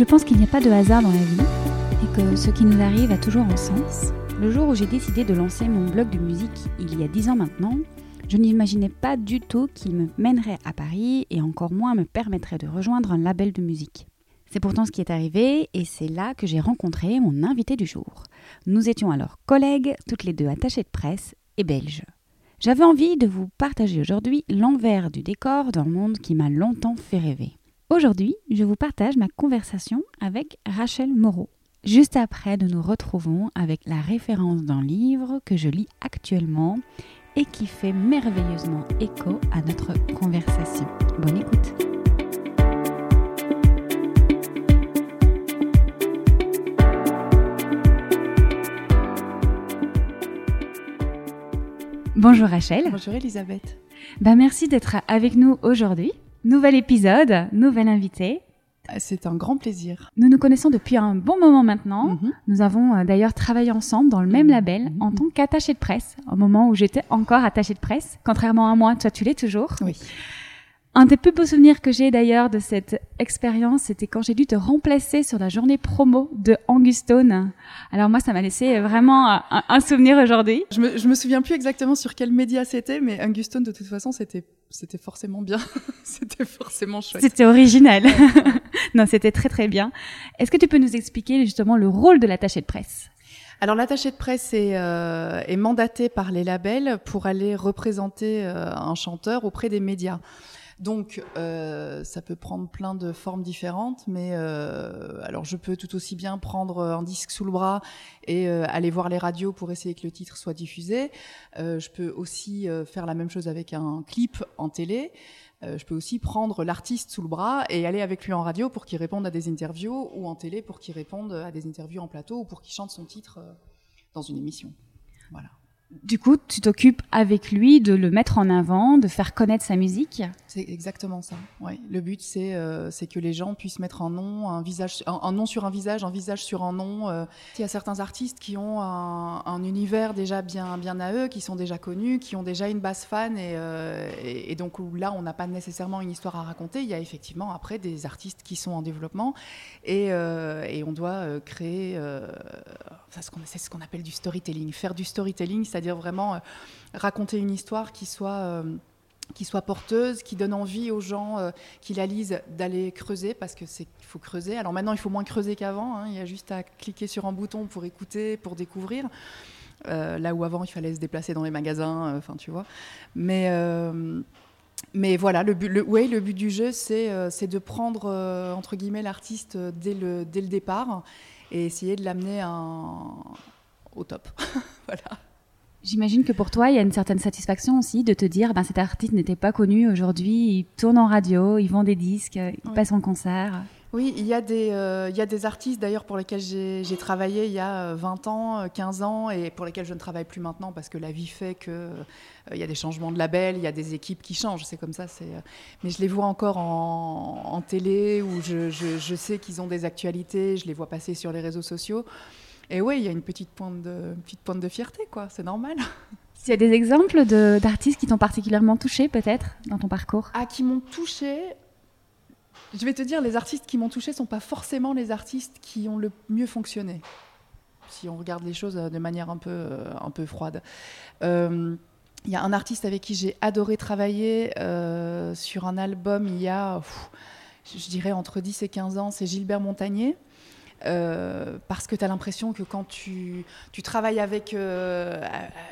Je pense qu'il n'y a pas de hasard dans la vie et que ce qui nous arrive a toujours un sens. Le jour où j'ai décidé de lancer mon blog de musique il y a dix ans maintenant, je n'imaginais pas du tout qu'il me mènerait à Paris et encore moins me permettrait de rejoindre un label de musique. C'est pourtant ce qui est arrivé et c'est là que j'ai rencontré mon invité du jour. Nous étions alors collègues, toutes les deux attachées de presse et belges. J'avais envie de vous partager aujourd'hui l'envers du décor d'un monde qui m'a longtemps fait rêver. Aujourd'hui, je vous partage ma conversation avec Rachel Moreau. Juste après, nous nous retrouvons avec la référence d'un livre que je lis actuellement et qui fait merveilleusement écho à notre conversation. Bonne écoute. Bonjour Rachel. Bonjour Elisabeth. Ben, merci d'être avec nous aujourd'hui. Nouvel épisode, nouvel invité. Ah, c'est un grand plaisir. Nous nous connaissons depuis un bon moment maintenant. Mhm. Nous avons euh, d'ailleurs travaillé ensemble dans le même Mhm. label Mhm. en tant qu'attaché de presse, au moment où j'étais encore attachée de presse. Contrairement à moi, toi tu l'es toujours. Oui. Un des plus beaux souvenirs que j'ai d'ailleurs de cette expérience, c'était quand j'ai dû te remplacer sur la journée promo de Angustone. Alors moi, ça m'a laissé vraiment un, un souvenir aujourd'hui. Je me, je me souviens plus exactement sur quel média c'était, mais Anguston, de toute façon, c'était, c'était forcément bien. c'était forcément chouette. C'était original. non, c'était très très bien. Est-ce que tu peux nous expliquer justement le rôle de l'attaché de presse? Alors, l'attaché de presse est, euh, est mandaté par les labels pour aller représenter euh, un chanteur auprès des médias. Donc, euh, ça peut prendre plein de formes différentes, mais euh, alors je peux tout aussi bien prendre un disque sous le bras et euh, aller voir les radios pour essayer que le titre soit diffusé. Euh, je peux aussi euh, faire la même chose avec un clip en télé. Euh, je peux aussi prendre l'artiste sous le bras et aller avec lui en radio pour qu'il réponde à des interviews ou en télé pour qu'il réponde à des interviews en plateau ou pour qu'il chante son titre euh, dans une émission. Voilà. Du coup, tu t'occupes avec lui de le mettre en avant, de faire connaître sa musique. C'est exactement ça. Ouais. Le but, c'est euh, que les gens puissent mettre un nom, un visage, un, nom sur un visage, un visage sur un nom. Euh, Il y a certains artistes qui ont un, un univers déjà bien, à eux, qui sont déjà connus, qui ont déjà une base fan, et, euh, et, donc là, on n'a pas nécessairement une histoire à raconter. Il y a effectivement après des artistes qui sont en développement, et, on doit créer. C'est ce qu'on appelle du storytelling. Faire du storytelling, c'est-à-dire vraiment euh, raconter une histoire qui soit euh, qui soit porteuse, qui donne envie aux gens euh, qui la lisent d'aller creuser, parce que c'est faut creuser. Alors maintenant, il faut moins creuser qu'avant. hein. Il y a juste à cliquer sur un bouton pour écouter, pour découvrir. Là où avant, il fallait se déplacer dans les magasins. Enfin, tu vois. Mais mais voilà, le but, le, but du jeu, c'est de prendre entre guillemets l'artiste dès le dès le départ et essayer de l'amener au top. voilà. J'imagine que pour toi, il y a une certaine satisfaction aussi de te dire, ben, cet artiste n'était pas connu aujourd'hui, il tourne en radio, il vend des disques, il Oui. passe en concert. Oui, il y a des, euh, il y a des artistes d'ailleurs pour lesquels j'ai travaillé il y a euh, 20 ans, euh, 15 ans, et pour lesquels je ne travaille plus maintenant parce que la vie fait que euh, il y a des changements de label, il y a des équipes qui changent, c'est comme ça. euh, Mais je les vois encore en, en télé ou je, je- je sais qu'ils ont des actualités, je les vois passer sur les réseaux sociaux. Et oui, il y a une petite pointe de, une petite pointe de fierté, quoi. C'est normal. S'il y a des exemples de- d'artistes qui t'ont particulièrement touché, peut-être, dans ton parcours? Ah, qui m'ont touché. Je vais te dire, les artistes qui m'ont touché sont pas forcément les artistes qui ont le mieux fonctionné. Si on regarde les choses euh, de manière un peu, euh, un peu froide. Euh, Il y a un artiste avec qui j'ai adoré travailler euh, sur un album il y a, pff, je dirais, entre 10 et 15 ans, c'est Gilbert Montagnier. Euh, parce que tu as l'impression que quand tu, tu travailles avec, euh,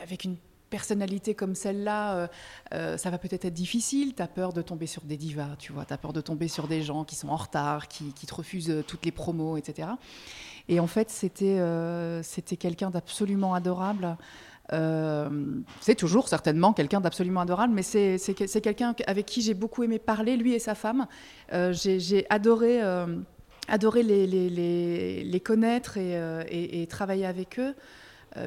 avec une personnalité comme celle-là, ça va peut-être être difficile. Tu as peur de tomber sur des divas, tu vois. Tu as peur de tomber sur des gens qui sont en retard, qui, qui te refusent toutes les promos, etc. Et en fait, c'était c'était quelqu'un d'absolument adorable. Euh, c'est toujours certainement quelqu'un d'absolument adorable, mais c'est quelqu'un avec qui j'ai beaucoup aimé parler, lui et sa femme. Euh, j'ai adoré, euh, adoré les, les, les, connaître et, et, travailler avec eux.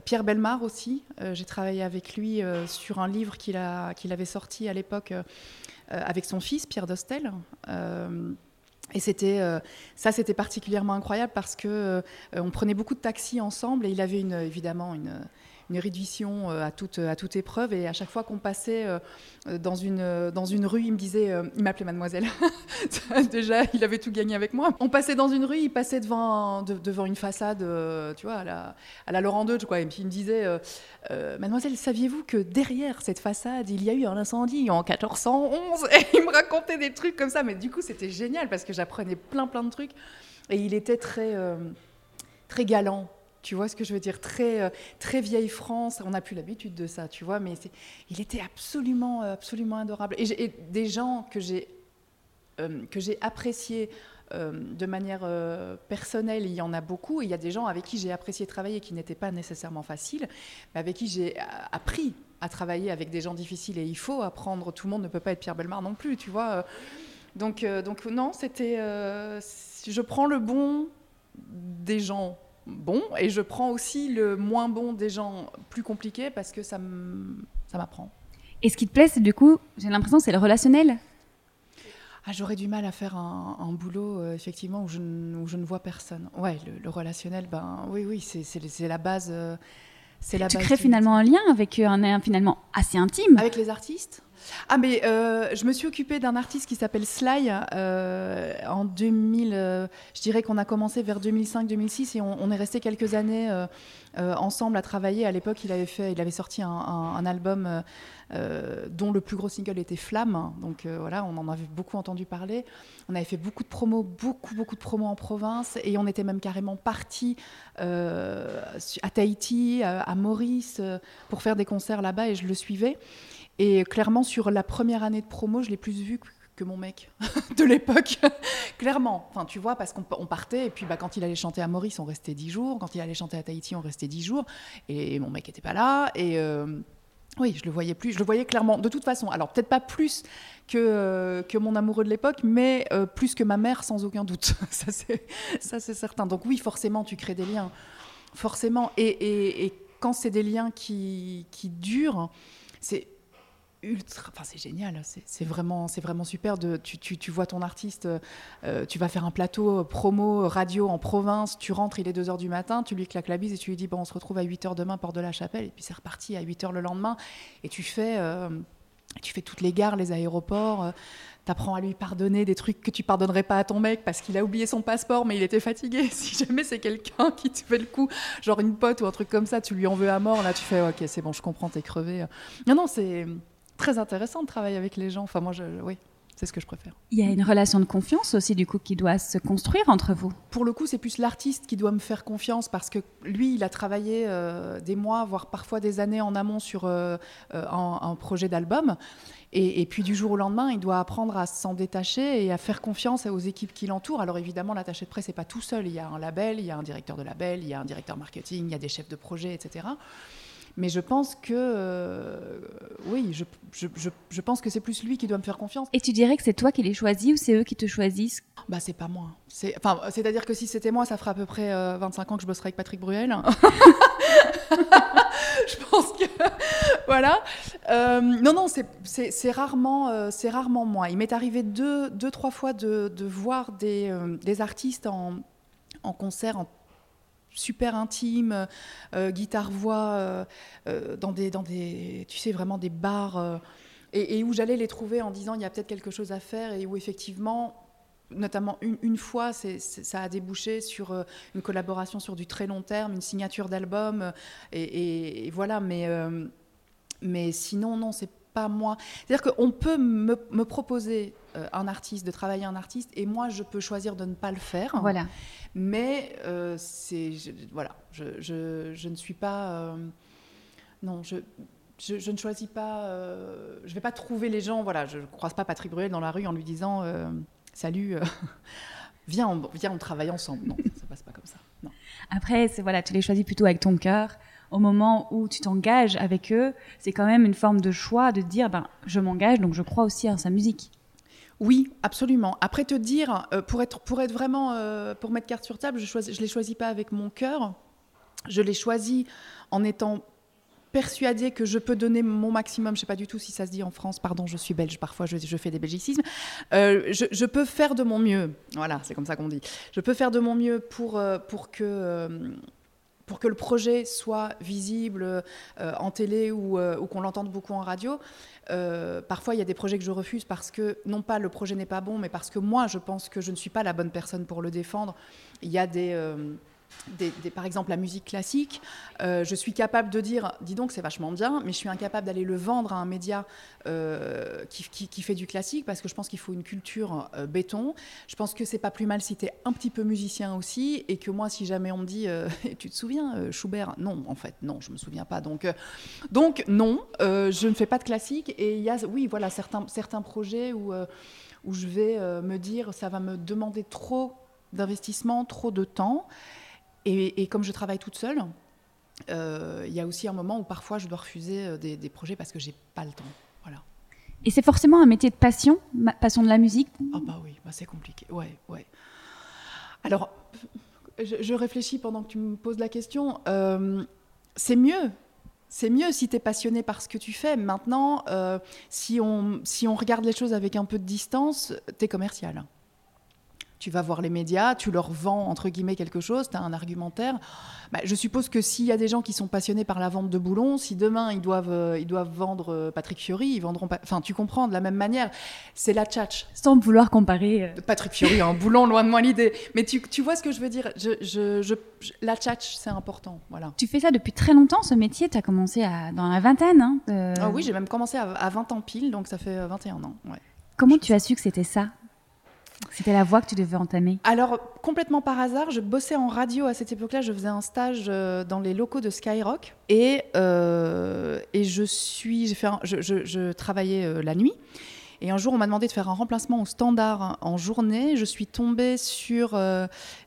Pierre Belmar aussi, j'ai travaillé avec lui sur un livre qu'il qu'il avait sorti à l'époque avec son fils, Pierre Dostel. Et c'était ça, c'était particulièrement incroyable parce que on prenait beaucoup de taxis ensemble et il avait une, évidemment une, une réduction euh, à toute, épreuve. Et à chaque fois qu'on passait euh, dans une, dans une rue, il me disait, euh, il m'appelait mademoiselle. Déjà, il avait tout gagné avec moi. On passait dans une rue, il passait devant, une façade, tu vois, à la, à la Laurent II, quoi. Et puis il me disait, mademoiselle, saviez-vous que derrière cette façade, il y a eu un incendie en 1411 Et il me racontait des trucs comme ça. Mais du coup, c'était génial parce que j'apprenais plein, plein de trucs. Et il était très, très galant tu vois ce que je veux dire? Très, euh, très vieille France. On n'a plus l'habitude de ça, tu vois. Mais il était absolument, euh, absolument adorable. Et, des gens que j'ai euh, que j'ai appréciés de manière personnelle, il y en a beaucoup. Et il y a des gens avec qui j'ai apprécié travailler qui n'étaient pas nécessairement faciles, mais avec qui j'ai appris à travailler avec des gens difficiles. Et il faut apprendre. Tout le monde ne peut pas être Pierre Belmar non plus, tu vois. Donc, donc non, c'était. je prends le bon des gens bon et je prends aussi le moins bon des gens plus compliqués parce que ça m'apprend. Et ce qui te plaît, c'est du coup, j'ai l'impression, c'est le relationnel ah, J'aurais du mal à faire un, boulot, euh, effectivement, où je, où je, ne vois personne. Ouais, le, relationnel, ben oui, oui, c'est la base. Euh, c'est la tu crées finalement un lien avec euh, un, un finalement assez intime. Avec les artistes ah, mais euh, je me suis occupée d'un artiste qui s'appelle Sly euh, en 2000. Euh, je dirais qu'on a commencé vers 2005-2006 et on, est resté quelques années ensemble à travailler. À l'époque, il avait il avait sorti un, album dont le plus gros single était Flamme. Donc voilà, on en avait beaucoup entendu parler. On avait fait beaucoup de promos, beaucoup beaucoup de promos en province et on était même carrément parti à Tahiti, à Maurice pour faire des concerts là-bas et je le suivais. Et clairement, sur la première année de promo, je l'ai plus vu que mon mec de l'époque. clairement. Enfin, tu vois, parce qu'on partait, et puis bah, quand il allait chanter à Maurice, on restait dix jours. Quand il allait chanter à Tahiti, on restait dix jours. Et mon mec n'était pas là. Et. Euh, oui, je le voyais plus, je le voyais clairement. De toute façon, alors peut-être pas plus que, euh, que mon amoureux de l'époque, mais euh, plus que ma mère, sans aucun doute. ça, c'est certain. Donc oui, forcément, tu crées des liens. Forcément. Et, et quand c'est des liens qui, qui durent, c'est ultra. Enfin, c'est génial. C'est vraiment, c'est vraiment super. De, tu, tu, tu vois ton artiste, euh, tu vas faire un plateau euh, promo radio en province. Tu rentres, il est 2 h du matin. Tu lui claques la bise et tu lui dis bon, on se retrouve à 8 h demain, porte de la Chapelle. Et puis c'est reparti à 8 h le lendemain. Et tu fais, euh, tu fais toutes les gares, les aéroports. tu apprends à lui pardonner des trucs que tu pardonnerais pas à ton mec parce qu'il a oublié son passeport mais il était fatigué. Si jamais c'est quelqu'un qui te fait le coup, genre une pote ou un truc comme ça, tu lui en veux à mort, là tu fais ok c'est bon je comprends, t'es crevé. Non non c'est très intéressant de travailler avec les gens. Enfin, moi, je, oui, c'est ce que je préfère. Il y a une relation de confiance aussi, du coup, qui doit se construire entre vous. Pour le coup, c'est plus l'artiste qui doit me faire confiance parce que lui, il a travaillé euh, des mois, voire parfois des années en amont sur euh, euh, un, projet d'album. Et, puis du jour au lendemain, il doit apprendre à s'en détacher et à faire confiance aux équipes qui l'entourent. Alors évidemment, l'attaché de presse n'est pas tout seul. Il y a un label, il y a un directeur de label, il y a un directeur marketing, il y a des chefs de projet, etc. Mais je pense que, euh, oui, je, je, je, pense que c'est plus lui qui doit me faire confiance. Et tu dirais que c'est toi qui les choisis ou c'est eux qui te choisissent Bah, c'est pas moi. C'est, enfin, c'est-à-dire que si c'était moi, ça ferait à peu près 25 euh, ans que je bosserais avec Patrick Bruel. je pense que, voilà. Euh, non, non, c'est, c'est, rarement, c'est rarement moi. Il m'est arrivé deux, deux trois fois de, de voir des, des artistes en, en concert, en super intime, euh, guitare-voix, euh, euh, dans, des, dans des, tu sais, vraiment des bars, et, où j'allais les trouver en disant il y a peut-être quelque chose à faire, et où effectivement, notamment une, fois, ça a débouché sur une collaboration sur du très long terme, une signature d'album, et, voilà, mais, mais sinon, non, c'est pas moi. C'est-à-dire qu'on peut me, me proposer un artiste, de travailler un artiste, et moi, je peux choisir de ne pas le faire. Voilà. Mais euh, c'est voilà, je, je, je, ne suis pas euh, non, je je, ne choisis pas, euh, je vais pas trouver les gens, voilà, je ne croise pas Patrick Bruel dans la rue en lui disant euh, Salut, euh, viens, on, viens, on travaille ensemble. Non, ça, ne passe pas comme ça. Non. Après, voilà, tu les choisis plutôt avec ton cœur. Au moment où tu t'engages avec eux, c'est quand même une forme de choix de dire ben, Je m'engage, donc je crois aussi à sa musique. Oui, absolument. Après te dire, pour être, pour être vraiment, pour mettre carte sur table, je ne je les choisis pas avec mon cœur. Je les choisis en étant persuadée que je peux donner mon maximum, je sais pas du tout si ça se dit en France, pardon, je suis belge, parfois je, fais des belgicismes, euh, je, peux faire de mon mieux, voilà, c'est comme ça qu'on dit, je peux faire de mon mieux pour, euh, pour que... Euh, pour que le projet soit visible en télé ou, ou qu'on l'entende beaucoup en radio. parfois, il y a des projets que je refuse parce que, non pas le projet n'est pas bon, mais parce que moi, je pense que je ne suis pas la bonne personne pour le défendre. Il y a des par exemple la musique classique, euh, je suis capable de dire, dis donc c'est vachement bien, mais je suis incapable d'aller le vendre à un média euh, qui, fait du classique parce que je pense qu'il faut une culture euh, béton. Je pense que c'est pas plus mal si tu es un petit peu musicien aussi et que moi si jamais on me dit, tu te souviens Schubert? Non, en fait non, je me souviens pas. Donc, donc non, je ne fais pas de classique et il y a, oui voilà certains, certains projets où, où je vais me dire, ça va me demander trop d'investissement, trop de temps. Et, comme je travaille toute seule, euh, il y a aussi un moment où parfois je dois refuser euh, des, projets parce que j'ai pas le temps. Voilà. Et c'est forcément un métier de passion, passion de la musique Ah bah oui, bah c'est compliqué. Ouais, ouais. Alors, je, réfléchis pendant que tu me poses la question. Euh, c'est mieux. C'est mieux si tu es passionné par ce que tu fais. Maintenant, si, on, si on regarde les choses avec un peu de distance, tu es commercial tu vas voir les médias, tu leur vends entre guillemets quelque chose, tu as un argumentaire. Bah, je suppose que s'il y a des gens qui sont passionnés par la vente de boulons, si demain ils doivent, euh, ils doivent vendre euh, Patrick Fiori, ils vendront pas. Enfin, tu comprends, de la même manière, c'est la tchatch. Sans vouloir comparer. Euh. Patrick Fiori, un boulon, loin de moi l'idée. Mais tu, tu, vois ce que je veux dire? Je, je, La tchatch, c'est important. Voilà. Tu fais ça depuis très longtemps, ce métier? Tu as commencé à, dans la vingtaine hein, Ah oui, j'ai même commencé à, à, 20 ans pile, donc ça fait 21 ans. Ouais. Comment tu as su que c'était ça? C'était la voie que tu devais entamer Alors, complètement par hasard, je bossais en radio à cette époque-là. Je faisais un stage euh, dans les locaux de Skyrock. Et, euh, et je, suis, fait je, travaillais euh, la nuit. Et un jour, on m'a demandé de faire un remplacement au standard en journée. Je suis tombée sur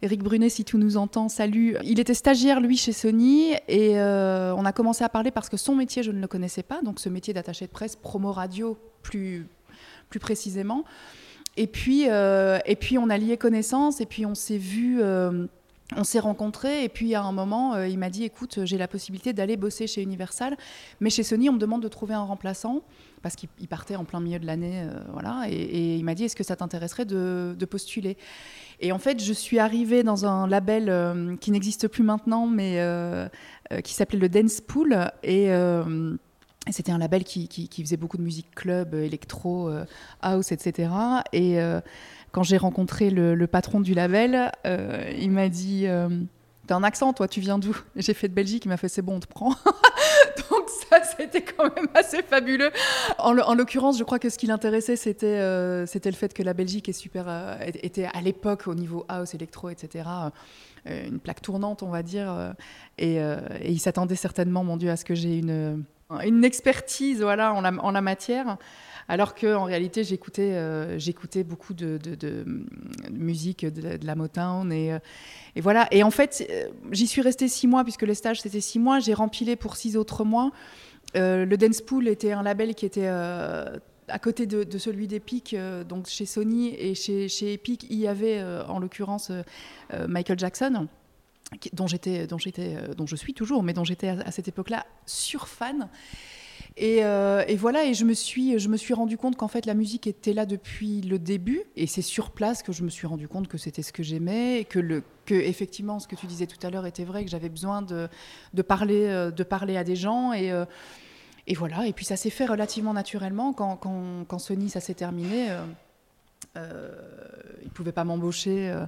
Eric Brunet, si tu nous entends, salut. Il était stagiaire, lui, chez Sony. Et on a commencé à parler parce que son métier, je ne le connaissais pas. Donc, ce métier d'attaché de presse, promo radio, plus, plus précisément. Et puis, euh, et puis on a lié connaissance, et puis on s'est vu, euh, on s'est rencontrés, et puis à un moment, euh, il m'a dit, écoute, j'ai la possibilité d'aller bosser chez Universal, mais chez Sony, on me demande de trouver un remplaçant, parce qu'il partait en plein milieu de l'année, voilà, et, il m'a dit, est-ce que ça t'intéresserait de, de, postuler? Et en fait, je suis arrivée dans un label qui n'existe plus maintenant, mais qui s'appelait le Dance Pool, et c'était un label qui, faisait beaucoup de musique club, euh, électro, euh, house, etc. Et euh, quand j'ai rencontré le, patron du label, il m'a dit T'as un accent, toi, tu viens d'où? J'ai fait de Belgique, il m'a fait C'est bon, on te prend. Donc, ça, c'était quand même assez fabuleux. En, l'occurrence, je crois que ce qui l'intéressait, c'était le fait que la Belgique était à l'époque, au niveau house, électro, etc., une plaque tournante, on va dire. Et, et il s'attendait certainement, mon Dieu, à ce que j'ai une une expertise voilà, en, la, matière, alors qu'en réalité, j'écoutais euh, j'écoutais beaucoup de, musique de, la Motown. Et, euh, et, voilà. Et en fait, euh, j'y suis restée six mois, puisque les stages, c'était six mois. J'ai rempilé pour six autres mois. le Dance Pool était un label qui était à côté de, celui d'Epic, donc chez Sony et chez Epic, il y avait en l'occurrence Michael Jackson dont j'étais, dont j'étais, euh, dont je suis toujours, mais dont j'étais à, cette époque-là surfan. Et, euh, et, voilà, et je me suis, je me suis rendu compte qu'en fait la musique était là depuis le début, et c'est sur place que je me suis rendu compte que c'était ce que j'aimais, et que, le, que effectivement ce que tu disais tout à l'heure était vrai, que j'avais besoin de, de, parler, euh, de parler à des gens, et, et voilà, et puis ça s'est fait relativement naturellement quand, quand, quand Sony ça s'est terminé. Il pouvait pas m'embaucher. Euh,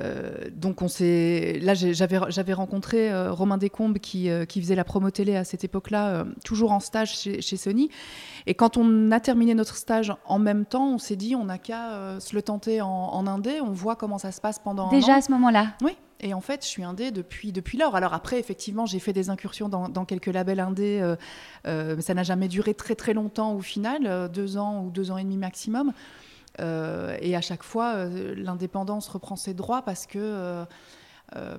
euh, donc on s'est. Là, j'avais rencontré Romain Descombes qui, qui faisait la promo télé à cette époque-là, toujours en stage chez, chez, Sony. Et quand on a terminé notre stage en même temps, on s'est dit on n'a qu'à se le tenter en, en, indé. On voit comment ça se passe pendant. Déjà à ce moment-là. Oui. Et en fait, je suis indé depuis, depuis lors. Alors après, effectivement, j'ai fait des incursions dans, dans quelques labels indés, mais ça n'a jamais duré très très longtemps au final, deux ans ou deux ans et demi maximum. Euh, et à chaque fois, euh, l'indépendance reprend ses droits parce que, euh,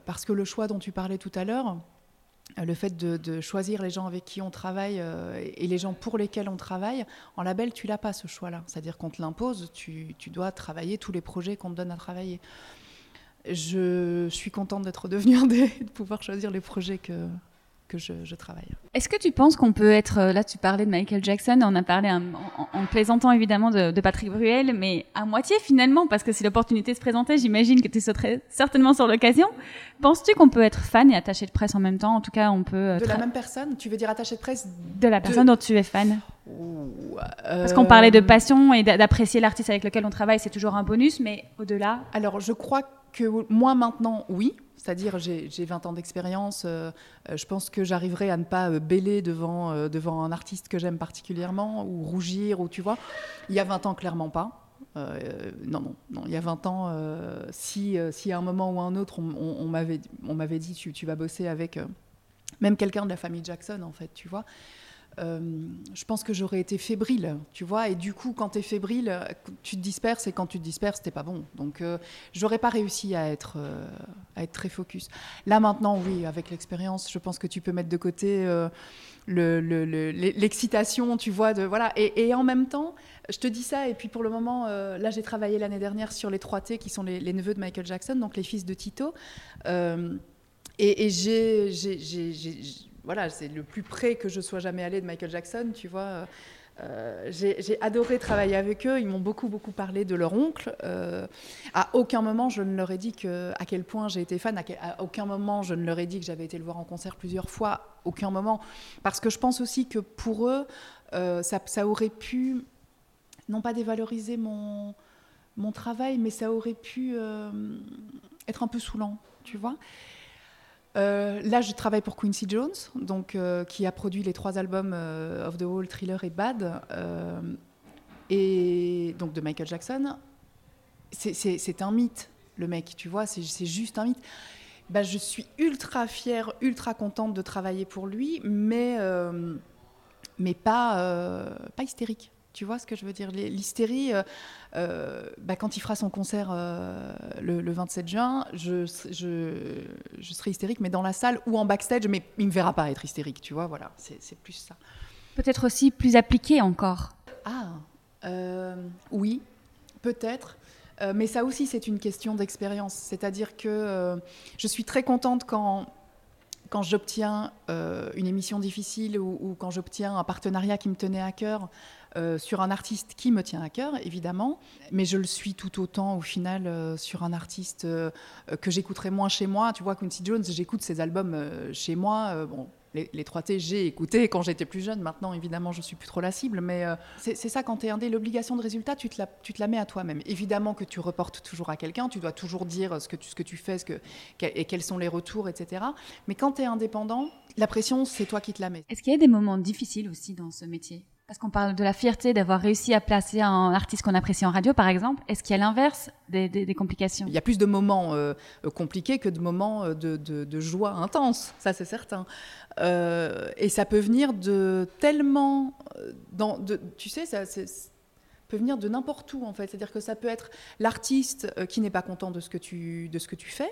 parce que le choix dont tu parlais tout à l'heure, le fait de, choisir les gens avec qui on travaille et les gens pour lesquels on travaille, en label, tu l'as pas ce choix-là. C'est-à-dire qu'on te l'impose, tu, tu, dois travailler tous les projets qu'on te donne à travailler. Je suis contente d'être devenue indé, de pouvoir choisir les projets que, que je, travaille. Est-ce que tu penses qu'on peut être, euh, là tu parlais de Michael Jackson, on a parlé en, plaisantant évidemment de, Patrick Bruel, mais à moitié finalement, parce que si l'opportunité se présentait, j'imagine que tu sauterais certainement sur l'occasion. Penses-tu qu'on peut être fan et attaché de presse en même temps? En tout cas, on peut... Euh, de la même personne? Tu veux dire attaché de presse De la personne dont tu es fan? Parce qu'on parlait de euh, passion et d'apprécier l'artiste avec lequel on travaille, c'est toujours un bonus, mais au-delà Alors je crois que moi maintenant, oui, c'est-à-dire, j'ai 20 ans d'expérience. Euh, euh, je pense que j'arriverai à ne pas euh, bêler devant, devant un artiste que j'aime particulièrement ou rougir, ou tu vois. Il y a 20 ans, clairement pas. non, non, non, il y a 20 ans, si, si à un moment ou à un autre, on, on, m'avait dit tu, tu, vas bosser avec même quelqu'un de la famille Jackson, en fait, tu vois. Euh, je pense que j'aurais été fébrile, tu vois. Et du coup, quand tu es fébrile, tu te disperses et quand tu te disperses, t'es pas bon. Donc, euh, j'aurais pas réussi à être, euh, très focus. Là, maintenant, oui, avec l'expérience, je pense que tu peux mettre de côté l'excitation, tu vois. Voilà. Et, en même temps, je te dis ça, et puis pour le moment, là, j'ai travaillé l'année dernière sur les 3T, qui sont les, neveux de Michael Jackson, donc les fils de Tito. et j'ai voilà, c'est le plus près que je sois jamais allée de Michael Jackson, tu vois. Euh, j'ai adoré travailler avec eux. Ils m'ont beaucoup, beaucoup parlé de leur oncle. Euh, à aucun moment, je ne leur ai dit à quel point j'ai été fan. À, aucun moment, je ne leur ai dit que j'avais été le voir en concert plusieurs fois. Aucun moment. Parce que je pense aussi que pour eux, euh, ça, ça, aurait pu, non pas dévaloriser mon, mon travail, mais ça aurait pu être un peu saoulant, tu vois. Euh, là, je travaille pour Quincy Jones, donc, euh, qui a produit les trois albums euh, Of the Wall, Thriller et Bad, et donc de Michael Jackson. C'est un mythe, le mec, tu vois, c'est juste un mythe. Bah, je suis ultra fière, ultra contente de travailler pour lui, mais, mais pas, pas hystérique. Tu vois ce que je veux dire? L'hystérie, euh, euh, bah, quand il fera son concert euh, le, 27 juin, je, je, je, serai hystérique, mais dans la salle ou en backstage, mais il ne me verra pas être hystérique, tu vois, voilà, c'est plus ça. Peut-être aussi plus appliqué encore Ah, oui, peut-être. mais ça aussi, c'est une question d'expérience. C'est-à-dire que je suis très contente quand quand j'obtiens une émission difficile ou, ou quand j'obtiens un partenariat qui me tenait à cœur, euh, sur un artiste qui me tient à cœur, évidemment, mais je le suis tout autant au final euh, sur un artiste euh, que j'écouterai moins chez moi. Tu vois, Quincy Jones, j'écoute ses albums chez moi. bon, les, les 3T, j'ai écouté quand j'étais plus jeune. Maintenant, évidemment, je suis plus trop la cible, mais c'est ça quand tu es indé, l'obligation de résultat, tu te, la, tu te la mets à toi-même. Évidemment que tu reportes toujours à quelqu'un, tu dois toujours dire ce que tu, ce que tu fais ce que, et quels sont les retours, etc. Mais quand tu es indépendant, la pression, c'est toi qui te la mets. Est-ce qu'il y a des moments difficiles aussi dans ce métier? Parce qu'on parle de la fierté d'avoir réussi à placer un artiste qu'on apprécie en radio, par exemple. Est-ce qu'il y a l'inverse des, complications? Il y a plus de moments euh, compliqués que de moments euh, de, joie intense, ça c'est certain. Euh, et ça peut venir de tellement... Dans, de, tu sais, ça peut venir de n'importe où en fait. C'est-à-dire que ça peut être l'artiste qui n'est pas content de ce que tu, de ce que tu fais.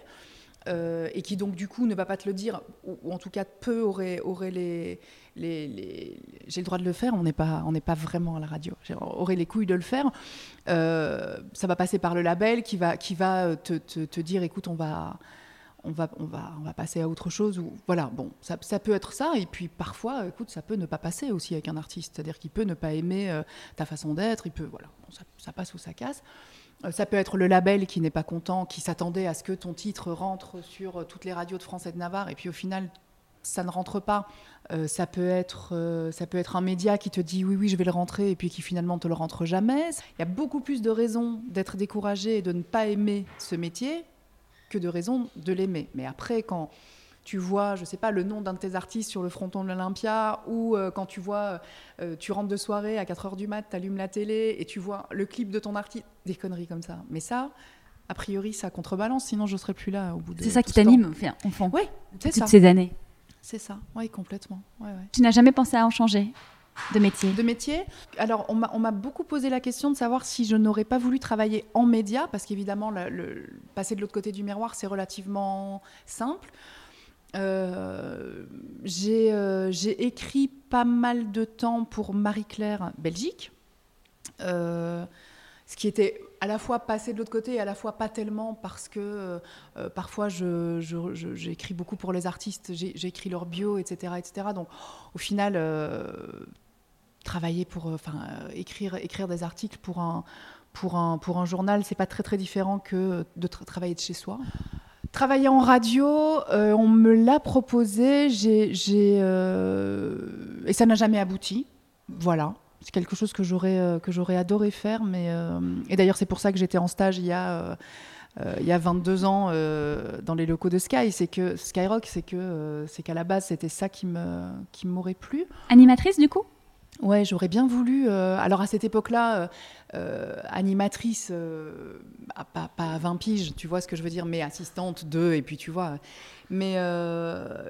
Euh, et qui donc du coup ne va pas te le dire, ou, en tout cas peu aurait, les, les, j'ai le droit de le faire, on n'est pas, pas vraiment à la radio, aurait les couilles de le faire, euh, ça va passer par le label qui va, qui va te, te, te, dire, écoute, on va, on va, on va, on va passer à autre chose, ou voilà, bon, ça, peut être ça, et puis parfois, écoute, ça peut ne pas passer aussi avec un artiste, c'est-à-dire qu'il peut ne pas aimer euh, ta façon d'être, il peut, voilà, ça passe ou ça casse. Euh, ça peut être le label qui n'est pas content, qui s'attendait à ce que ton titre rentre sur euh, toutes les radios de France et de Navarre, et puis au final, ça ne rentre pas. Euh, ça, peut être, ça peut être un média qui te dit oui, oui, je vais le rentrer et puis qui finalement te le rentre jamais. Il y a beaucoup plus de raisons d'être découragé et de ne pas aimer ce métier que de raisons de l'aimer. Mais après, quand tu vois, je sais pas, le nom d'un de tes artistes sur le fronton de l'Olympia, ou euh, quand tu vois, tu rentres de soirée à 4 h du mat, tu allumes la télé et tu vois le clip de ton artiste, des conneries comme ça. Mais ça, a priori, ça contrebalance, sinon je serais plus là au bout de C'est ça qui t'anime, enfin, enfant. Oui, c'est ça. Toutes ces années. C'est ça, oui, complètement. Tu n'as jamais pensé à en changer de métier? De métier? Alors, on m'a beaucoup posé la question de savoir si je n'aurais pas voulu travailler en média, parce qu'évidemment, le, passer de l'autre côté du miroir, c'est relativement simple. Euh, euh, j'ai écrit pas mal de temps pour Marie-Claire Belgique. Euh, ce qui était à la fois passé de l'autre côté et à la fois pas tellement parce que parfois j'écris beaucoup pour les artistes, j'écris leur bio, etc., etc. Donc au final, travailler pour, enfin écrire, écrire des articles pour un, pour un, pour journal, c'est pas très très différent que de travailler de chez soi. Travailler en radio, on me l'a proposé, j'ai, et ça n'a jamais abouti. Voilà. C'est quelque chose que j'aurais euh, que j'aurais adoré faire, mais euh, et d'ailleurs c'est pour ça que j'étais en stage il y a euh, il y a 22 ans dans les locaux de Sky, c'est que Skyrock, c'est que c'est qu'à la base c'était ça qui me qui m'aurait plu. Animatrice du coup? Ouais, j'aurais bien voulu. alors à cette époque-là, animatrice, pas, pas, à 20 piges, tu vois ce que je veux dire, mais assistante de, et puis tu vois. Mais,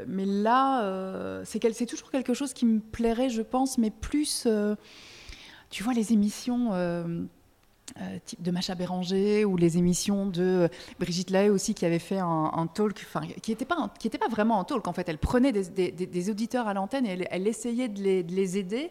mais là, c'est toujours quelque chose qui me plairait, je pense, mais plus tu vois, les émissions. Euh, euh, type de Macha Béranger ou les émissions de Brigitte Lahaye aussi qui avait fait un, talk, enfin qui n'était pas, qui pas vraiment un talk en fait. Elle prenait des, auditeurs à l'antenne et elle, essayait de les, de les aider.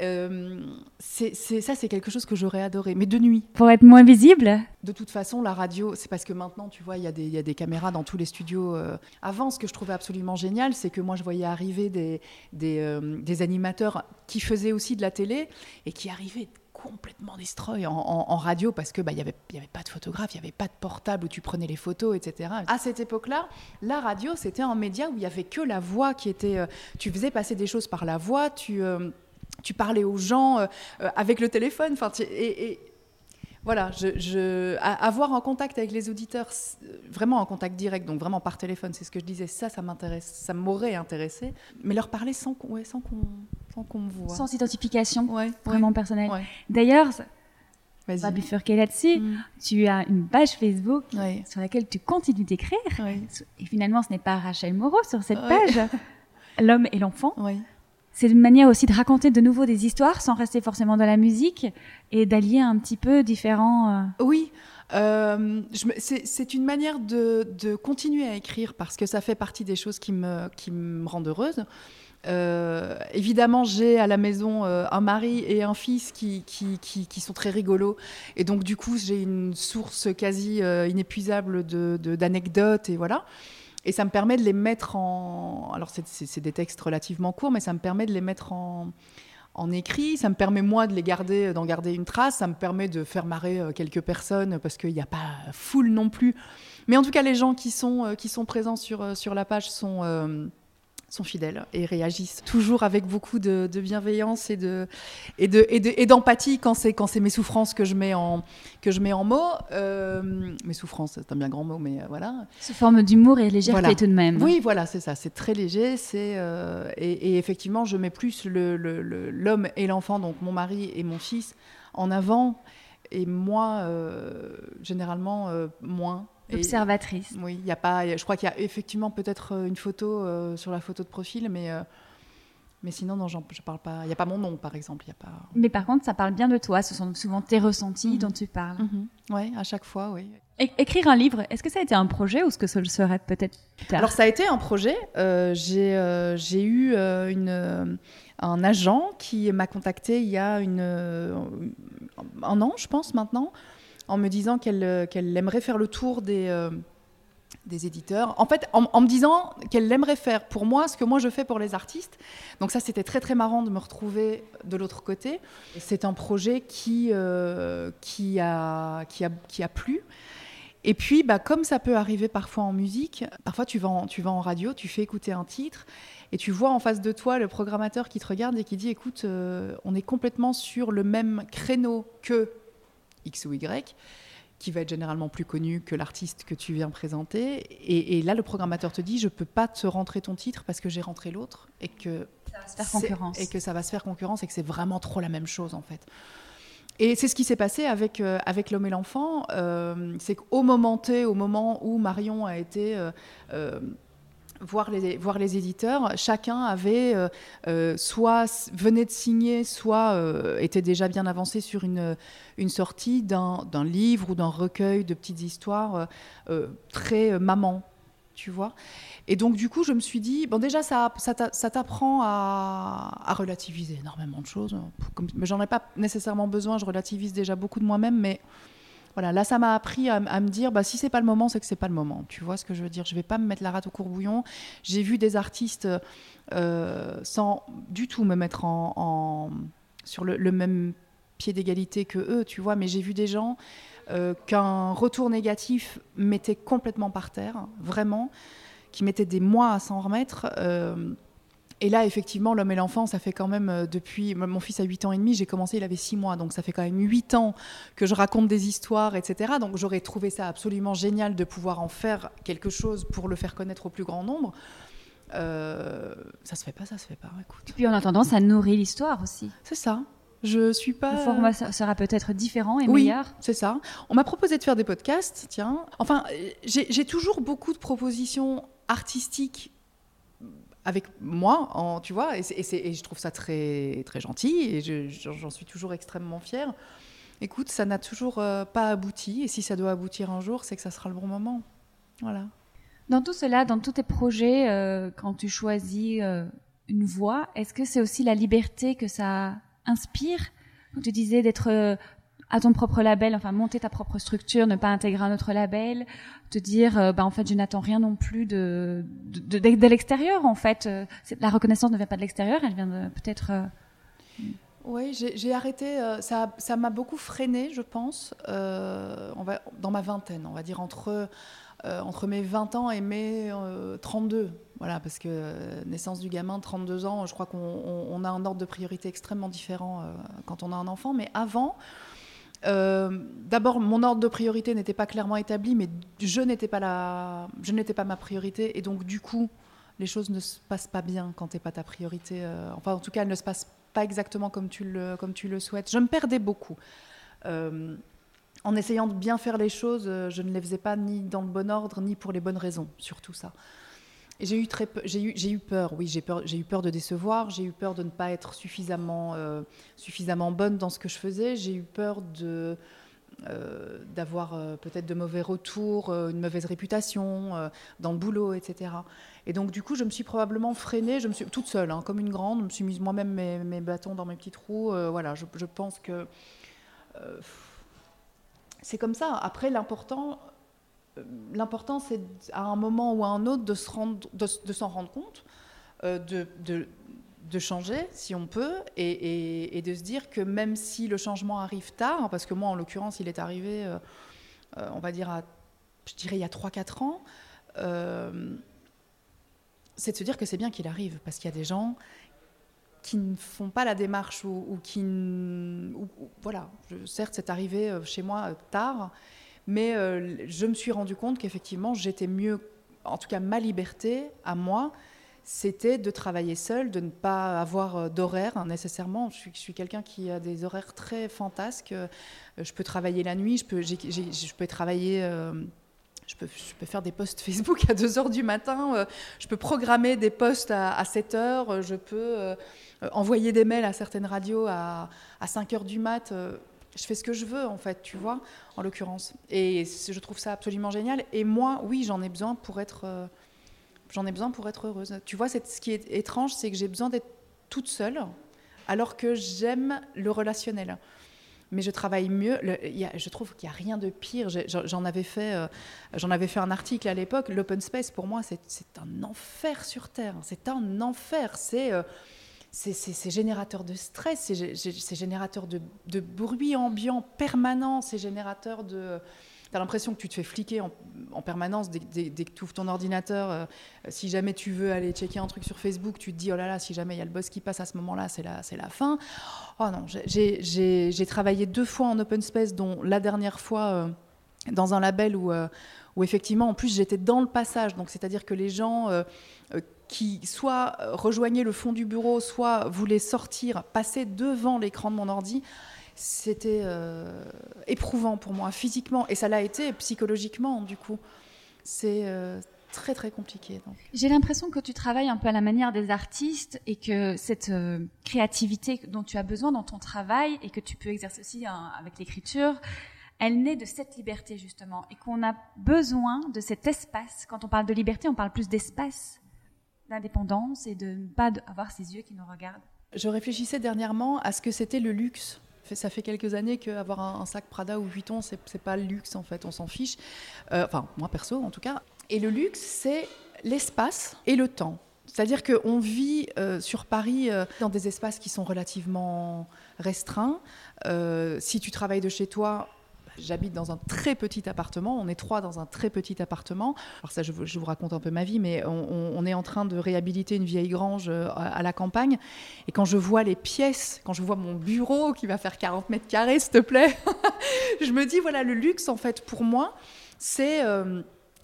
Euh, c'est, ça, c'est quelque chose que j'aurais adoré, mais de nuit. Pour être moins visible De toute façon, la radio, c'est parce que maintenant, tu vois, il y, y, a des caméras dans tous les studios. Euh. Avant, ce que je trouvais absolument génial, c'est que moi, je voyais arriver des, des, euh, des, animateurs qui faisaient aussi de la télé et qui arrivaient complètement destroy en, radio parce que bah, n'y avait, y avait pas de photographe, il n'y avait pas de portable où tu prenais les photos, etc. À cette époque-là, la radio, c'était un média où il n'y avait que la voix qui était... tu faisais passer des choses par la voix, tu tu parlais aux gens euh, euh, avec le téléphone. Et, voilà, je, avoir un contact avec les auditeurs, vraiment un contact direct, donc vraiment par téléphone, c'est ce que je disais, ça, ça m'intéresse, ça m'aurait intéressé, mais leur parler sans, ouais, sans qu'on me voit. Sans identification, vraiment personnelle. D'ailleurs, on va bifurquer là-dessus. Mm. Tu as une page Facebook sur laquelle tu continues d'écrire. Et finalement, ce n'est pas Rachel Moreau sur cette page, L'homme et l'enfant c'est une manière aussi de raconter de nouveau des histoires sans rester forcément dans la musique et d'allier un petit peu différents. Euh, oui. Euh, c'est une manière de, continuer à écrire parce que ça fait partie des choses qui me, qui rendent heureuse. Euh, évidemment, j'ai à la maison un mari et un fils qui, sont très rigolos. Et donc, du coup, j'ai une source quasi inépuisable d'anecdotes. Et voilà. Et ça me permet de les mettre en... Alors c'est des textes relativement courts, mais ça me permet de les mettre en, écrit. Ça me permet moi de les garder, d'en garder une trace. Ça me permet de faire marrer euh, quelques personnes parce qu'il n'y a pas foule non plus. Mais en tout cas, les gens qui sont, euh, qui sont présents sur, euh, sur la page sont sont fidèles et réagissent toujours avec beaucoup de, bienveillance et de et de et d'empathie quand c'est quand c'est mes souffrances que je mets en que je mets en mots. Euh, mes souffrances, c'est un bien grand mot, mais euh, voilà. Sous forme d'humour et légèreté tout de même. Oui, voilà, c'est ça. C'est très léger. C'est euh, et, effectivement, je mets plus l'homme le, et l'enfant, donc mon mari et mon fils, en avant. Et moi, généralement, moins. Observatrice. oui, il y a pas. Je crois qu'il y a effectivement peut-être euh, une photo euh, sur la photo de profil, mais euh, mais sinon non, je parle pas. Il n'y a pas mon nom, par exemple. Y a pas. Mais par contre, ça parle bien de toi. Ce sont souvent tes ressentis mhm. dont tu parles. Mhm. Oui, à chaque fois, oui. écrire un livre, est-ce que ça a été un projet ou est-ce que ça le serait peut-être Alors ça a été un projet. j'ai j'ai eu une un agent qui m'a contacté il y a une, un an, je pense maintenant, en me disant qu'elle euh, qu'elle aimerait faire le tour des, euh, des éditeurs. En fait, en, me disant qu'elle aimerait faire pour moi ce que moi je fais pour les artistes. Donc ça, c'était très très marrant de me retrouver de l'autre côté. C'est un projet qui, euh, qui, a, qui, a, qui a plu. Et puis, bah, comme ça peut arriver parfois en musique, parfois tu vas en, tu vas en radio, tu fais écouter un titre et tu vois en face de toi le programmateur qui te regarde et qui dit écoute, on est complètement sur le même créneau que X ou Y qui va être généralement plus connu que l'artiste que tu viens présenter. Et, là, le programmateur te dit, je peux pas te rentrer ton titre parce que j'ai rentré l'autre et que ça va se faire concurrence. Et que ça va se faire concurrence et que c'est vraiment trop la même chose en fait. Et c'est ce qui s'est passé avec, euh, avec L'homme et l'enfant. Euh, c'est qu'au moment T, au moment où Marion a été euh, voir, les, éditeurs, chacun avait soit venait de signer, soit était déjà bien avancé sur une, sortie d'un livre ou d'un recueil de petites histoires très maman, tu vois. Et donc, du coup, je me suis dit, bon, déjà, ça, ça t'apprend à, relativiser énormément de choses. mais j'en ai pas nécessairement besoin, je relativise déjà beaucoup de moi-même, mais voilà, là, ça m'a appris à, me dire, bah, si c'est pas le moment, c'est que c'est pas le moment. Tu vois ce que je veux dire? Je vais pas me mettre la rate au courbouillon. J'ai vu des artistes euh, sans du tout me mettre en, sur le, même pied d'égalité que eux, tu vois, mais j'ai vu des gens euh, qu'un retour négatif mettait complètement par terre, vraiment qui mettait des mois à s'en remettre. Euh, et là, effectivement, l'homme et l'enfant, ça fait quand même euh, depuis. Mon fils a 8 ans et demi, j'ai commencé, il avait 6 mois, donc ça fait quand même 8 ans que je raconte des histoires, etc. Donc j'aurais trouvé ça absolument génial de pouvoir en faire quelque chose pour le faire connaître au plus grand nombre. Euh, ça se fait pas, ça se fait pas. Écoute. Et puis en attendant, ça nourrit l'histoire aussi. C'est ça. Je suis pas. Le format sera peut-être différent et oui, meilleur. c'est ça. On m'a proposé de faire des podcasts, tiens. Enfin, j'ai toujours beaucoup de propositions artistique avec moi, tu vois, et, je trouve ça très, très gentil, et j'en suis toujours extrêmement fière. Écoute, ça n'a toujours euh, pas abouti, et si ça doit aboutir un jour, c'est que ça sera le bon moment. Voilà. Dans tout cela, dans tous tes projets, euh, quand tu choisis euh, une voie, est-ce que c'est aussi la liberté que ça inspire? Tu disais d'être à ton propre label, enfin monter ta propre structure, ne pas intégrer un autre label, te dire euh, bah en fait je n'attends rien non plus de de, de, l'extérieur en fait. Euh, la reconnaissance ne vient pas de l'extérieur, elle vient peut-être. Euh, oui, j'ai arrêté. ça ça m'a beaucoup freiné, je pense, on va, dans ma vingtaine, on va dire entre entre mes 20 ans et mes 32. Voilà, parce que naissance du gamin, 32 ans, je crois qu'on a un ordre de priorité extrêmement différent quand on a un enfant. Mais avant, euh, d'abord, mon ordre de priorité n'était pas clairement établi, mais je n'étais pas la, je n'étais pas ma priorité, et donc du coup, les choses ne se passent pas bien quand t'es pas ta priorité. Euh, enfin, en tout cas, elles ne se passent pas exactement comme tu le, comme tu le souhaites. Je me perdais beaucoup. Euh, en essayant de bien faire les choses, je ne les faisais pas ni dans le bon ordre, ni pour les bonnes raisons, surtout ça. J'ai eu, très j'ai eu, eu peur, oui, j'ai, peur, j'ai eu peur de décevoir, j'ai eu peur de ne pas être suffisamment, euh, suffisamment bonne dans ce que je faisais, j'ai eu peur de, euh, d'avoir euh, peut-être de mauvais retours, une mauvaise réputation dans le boulot, etc. Et donc, du coup, je me suis probablement freinée, je me suis, toute seule, hein, comme une grande, je me suis mise moi-même mes, bâtons dans mes petits trous. voilà, je, pense que c'est comme ça. Après, l'important, l'important, c'est à un moment ou à un autre de, s'en rendre compte, euh, de, changer si on peut, et, de se dire que même si le changement arrive tard, parce que moi, en l'occurrence, il est arrivé, euh, euh, on va dire, je dirais, il y a 3-4 ans, c'est de se dire que c'est bien qu'il arrive, parce qu'il y a des gens qui ne font pas la démarche ou, qui... voilà, certes, c'est arrivé chez moi tard, mais euh, je me suis rendu compte qu'effectivement, j'étais mieux, en tout cas ma liberté à moi, c'était de travailler seule, de ne pas avoir euh, d'horaire hein, nécessairement. Je suis, quelqu'un qui a des horaires très fantasques. Euh, je peux travailler la nuit, je peux, travailler... je peux, faire des posts Facebook à 2 heures du matin, je peux programmer des posts à, 7 heures, je peux envoyer des mails à certaines radios à, à 5 heures du mat je fais ce que je veux, en fait, tu vois, en l'occurrence. Et je trouve ça absolument génial. Et moi, oui, j'en ai besoin pour être, euh, j'en ai besoin pour être heureuse. Tu vois, ce qui est étrange, c'est que j'ai besoin d'être toute seule, alors que j'aime le relationnel. Mais je travaille mieux. je trouve qu'il n'y a rien de pire. J'en avais fait, euh, avais fait un article à l'époque. L'open space, pour moi, c'est un enfer sur terre. C'est un enfer. C'est euh, c'est générateur de stress, c'est générateur de, bruit ambiant permanent, c'est générateur de, tu as l'impression que tu te fais fliquer en, permanence dès, que tu ouvres ton ordinateur. Euh, si jamais tu veux aller checker un truc sur Facebook, tu te dis, oh là là, si jamais il y a le boss qui passe à ce moment-là, c'est la, la fin. Oh non, j'ai travaillé deux fois en open space, dont la dernière fois euh, dans un label où, euh, où effectivement, en plus, j'étais dans le passage. Donc, c'est-à-dire que les gens qui soit rejoignaient le fond du bureau, soit voulaient sortir, passer devant l'écran de mon ordi, c'était euh, éprouvant pour moi physiquement et ça l'a été psychologiquement du coup. C'est euh, très très compliqué. J'ai l'impression que tu travailles un peu à la manière des artistes et que cette euh, créativité dont tu as besoin dans ton travail et que tu peux exercer aussi hein, avec l'écriture, elle naît de cette liberté justement et qu'on a besoin de cet espace. Quand on parle de liberté, on parle plus d'espace, d'indépendance et de ne pas avoir ces yeux qui nous regardent. Je réfléchissais dernièrement à ce que c'était le luxe ça fait quelques années qu'avoir un, sac Prada ou Vuitton, c'est, c'est pas le luxe en fait, on s'en fiche. Euh, enfin, moi perso en tout cas. Et le luxe, c'est l'espace et le temps. C'est-à-dire qu'on vit euh, sur Paris euh, dans des espaces qui sont relativement restreints. si tu travailles de chez toi, J'habite dans un très petit appartement. On est trois dans un très petit appartement. Alors ça, je, vous raconte un peu ma vie, mais on, est en train de réhabiliter une vieille grange euh, à, la campagne. Et quand je vois les pièces, quand je vois mon bureau qui va faire 40 mètres carrés, s'il te plaît, je me dis voilà, le luxe en fait pour moi, c'est euh,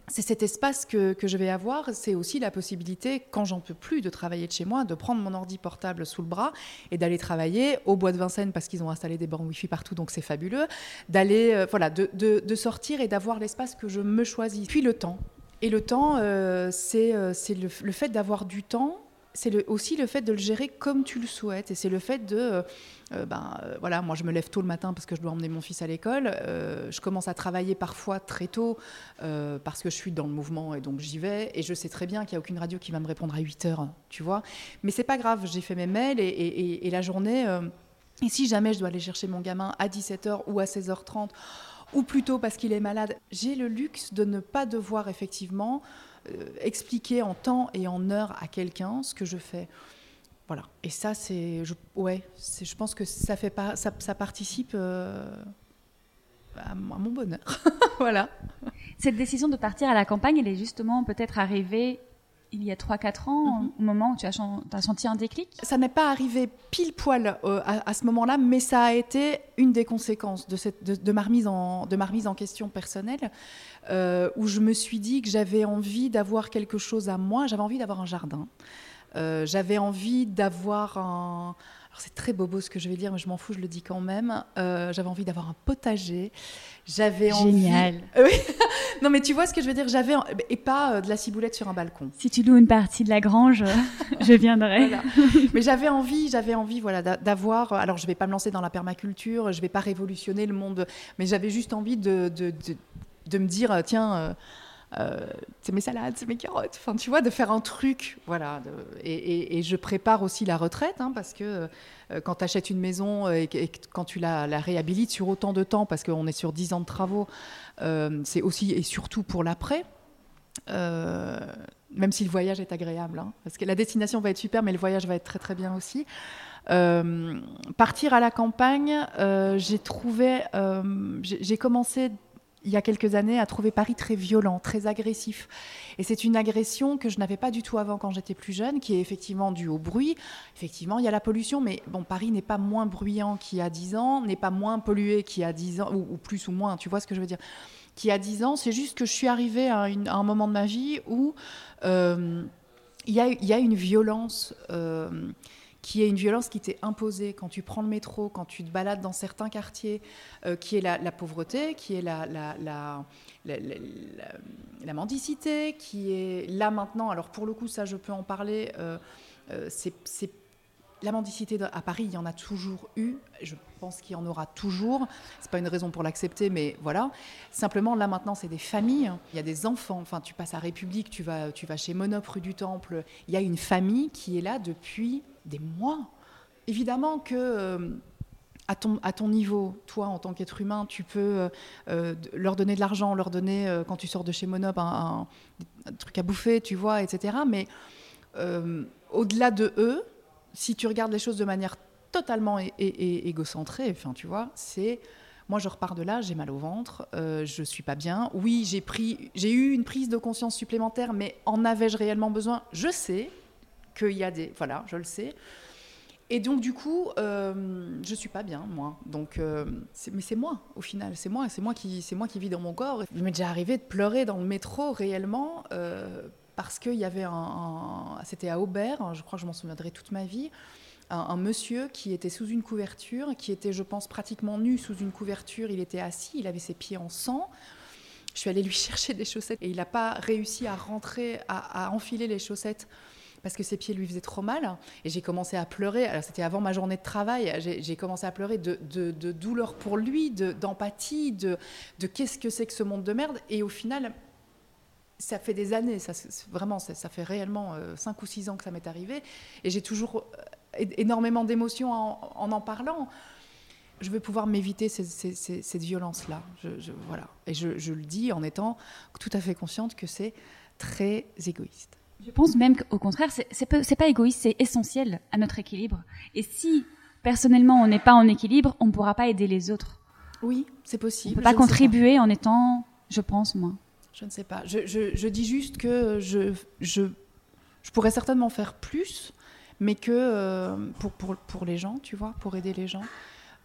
c'est cet espace que, je vais avoir, c'est aussi la possibilité, quand j'en peux plus de travailler de chez moi, de prendre mon ordi portable sous le bras et d'aller travailler au bois de Vincennes parce qu'ils ont installé des bornes Wi-Fi partout, donc c'est fabuleux, d'aller, euh, voilà, de, sortir et d'avoir l'espace que je me choisis. Puis le temps. Et le temps, euh, c'est euh, le, fait d'avoir du temps c'est aussi le fait de le gérer comme tu le souhaites. Et c'est le fait de, euh, euh, ben, euh, voilà, moi je me lève tôt le matin parce que je dois emmener mon fils à l'école. je commence à travailler parfois très tôt parce que je suis dans le mouvement et donc j'y vais. Et je sais très bien qu'il n'y a aucune radio qui va me répondre à 8 heures, tu vois. Mais c'est pas grave, j'ai fait mes mails et, et la journée. et si jamais je dois aller chercher mon gamin à 17h ou à 16h30, ou plutôt parce qu'il est malade, j'ai le luxe de ne pas devoir effectivement expliquer en temps et en heure à quelqu'un ce que je fais. Voilà. Et ça, c'est, je, ouais, je pense que ça fait pas, ça participe euh, à, mon bonheur. voilà. Cette décision de partir à la campagne, elle est justement peut-être arrivée il y a 3-4 ans, mhm. au moment où tu as, as, senti un déclic? Ça n'est pas arrivé pile poil euh, à, ce moment-là, mais ça a été une des conséquences de, cette, de, ma, remise en, de ma remise en question personnelle, euh, où je me suis dit que j'avais envie d'avoir quelque chose à moi, j'avais envie d'avoir un jardin, euh, j'avais envie d'avoir un c'est très bobo ce que je vais dire, mais je m'en fous, je le dis quand même. Euh, j'avais envie d'avoir un potager. J'avais Génial. Envie... non, mais tu vois ce que je veux dire J'avais et pas euh, de la ciboulette sur un balcon. Si tu loues une partie de la grange, je viendrai. Mais j'avais envie, j'avais envie, voilà, d'avoir. Alors, je vais pas me lancer dans la permaculture, je vais pas révolutionner le monde, mais j'avais juste envie de, de, de, me dire, tiens. Euh, euh, c'est mes salades, c'est mes carottes. Enfin, tu vois, de faire un truc, voilà. et, je prépare aussi la retraite, hein, parce que euh, quand tu achètes une maison et, quand tu la, réhabilites sur autant de temps, parce qu'on est sur 10 ans de travaux, euh, c'est aussi et surtout pour l'après. même si le voyage est agréable, hein, parce que la destination va être super, mais le voyage va être très très bien aussi. partir à la campagne, j'ai trouvé, j'ai commencé il y a quelques années, à trouver Paris très violent, très agressif. Et c'est une agression que je n'avais pas du tout avant quand j'étais plus jeune, qui est effectivement due au bruit. Effectivement, il y a la pollution, mais bon, Paris n'est pas moins bruyant qu'il y a 10 ans, n'est pas moins pollué qu'il y a 10 ans, ou, plus ou moins, tu vois ce que je veux dire Qui a 10 ans, c'est juste que je suis arrivée à, un moment de ma vie où euh, il, y a, une violence. Euh, qui est une violence qui t'est imposée quand tu prends le métro, quand tu te balades dans certains quartiers, euh, qui est la, pauvreté, qui est la, la, mendicité, qui est là maintenant, alors pour le coup ça je peux en parler, euh, euh, la mendicité à Paris, il y en a toujours eu. Je pense qu'il y en aura toujours. C'est pas une raison pour l'accepter, mais voilà. Simplement, là maintenant, c'est des familles. Il y a des enfants. Enfin, tu passes à République, tu vas, tu vas chez Monop rue du Temple. Il y a une famille qui est là depuis des mois. Évidemment que euh, à, ton, niveau, toi, en tant qu'être humain, tu peux euh, euh, leur donner de l'argent, leur donner, quand tu sors de chez Monop, un, truc à bouffer, tu vois, etc. Mais au-delà de eux, si tu regardes les choses de manière totalement égocentrée, tu vois, c'est Moi, je repars de là, j'ai mal au ventre, euh, je suis pas bien. Oui, j'ai j'ai eu une prise de conscience supplémentaire, mais en avais-je réellement besoin? Je sais qu'il y a des, voilà, je le sais. Et donc du coup, euh, je suis pas bien moi. Donc, euh, mais c'est moi au final, c'est moi, moi qui, moi qui vis dans mon corps. Il m'est déjà arrivé de pleurer dans le métro réellement euh, parce qu'il y avait un, c'était à Aubert, je crois que je m'en souviendrai toute ma vie un, monsieur qui était sous une couverture, qui était, je pense, pratiquement nu sous une couverture. Il était assis, il avait ses pieds en sang. Je suis allée lui chercher des chaussettes et il n'a pas réussi à rentrer, à, enfiler les chaussettes parce que ses pieds lui faisaient trop mal. Et j'ai commencé à pleurer. Alors, c'était avant ma journée de travail. J'ai commencé à pleurer de, douleur pour lui, d'empathie, de, qu'est-ce que c'est que ce monde de merde. Et au final, ça fait des années, ça, vraiment, ça, ça fait réellement 5 euh, ou 6 ans que ça m'est arrivé. Et j'ai toujours euh, énormément d'émotions en, en, parlant. Je veux pouvoir m'éviter cette violence-là. Je, voilà. Et je, le dis en étant tout à fait consciente que c'est très égoïste. Je pense même qu'au contraire, c'est pas, pas égoïste, c'est essentiel à notre équilibre. Et si personnellement on n'est pas en équilibre, on ne pourra pas aider les autres. Oui, c'est possible. On ne peut pas contribuer en étant, je pense, moi. Je ne sais pas. Je, je dis juste que je, je, je pourrais certainement faire plus mais que euh, pour, pour, pour, les gens, tu vois, pour aider les gens.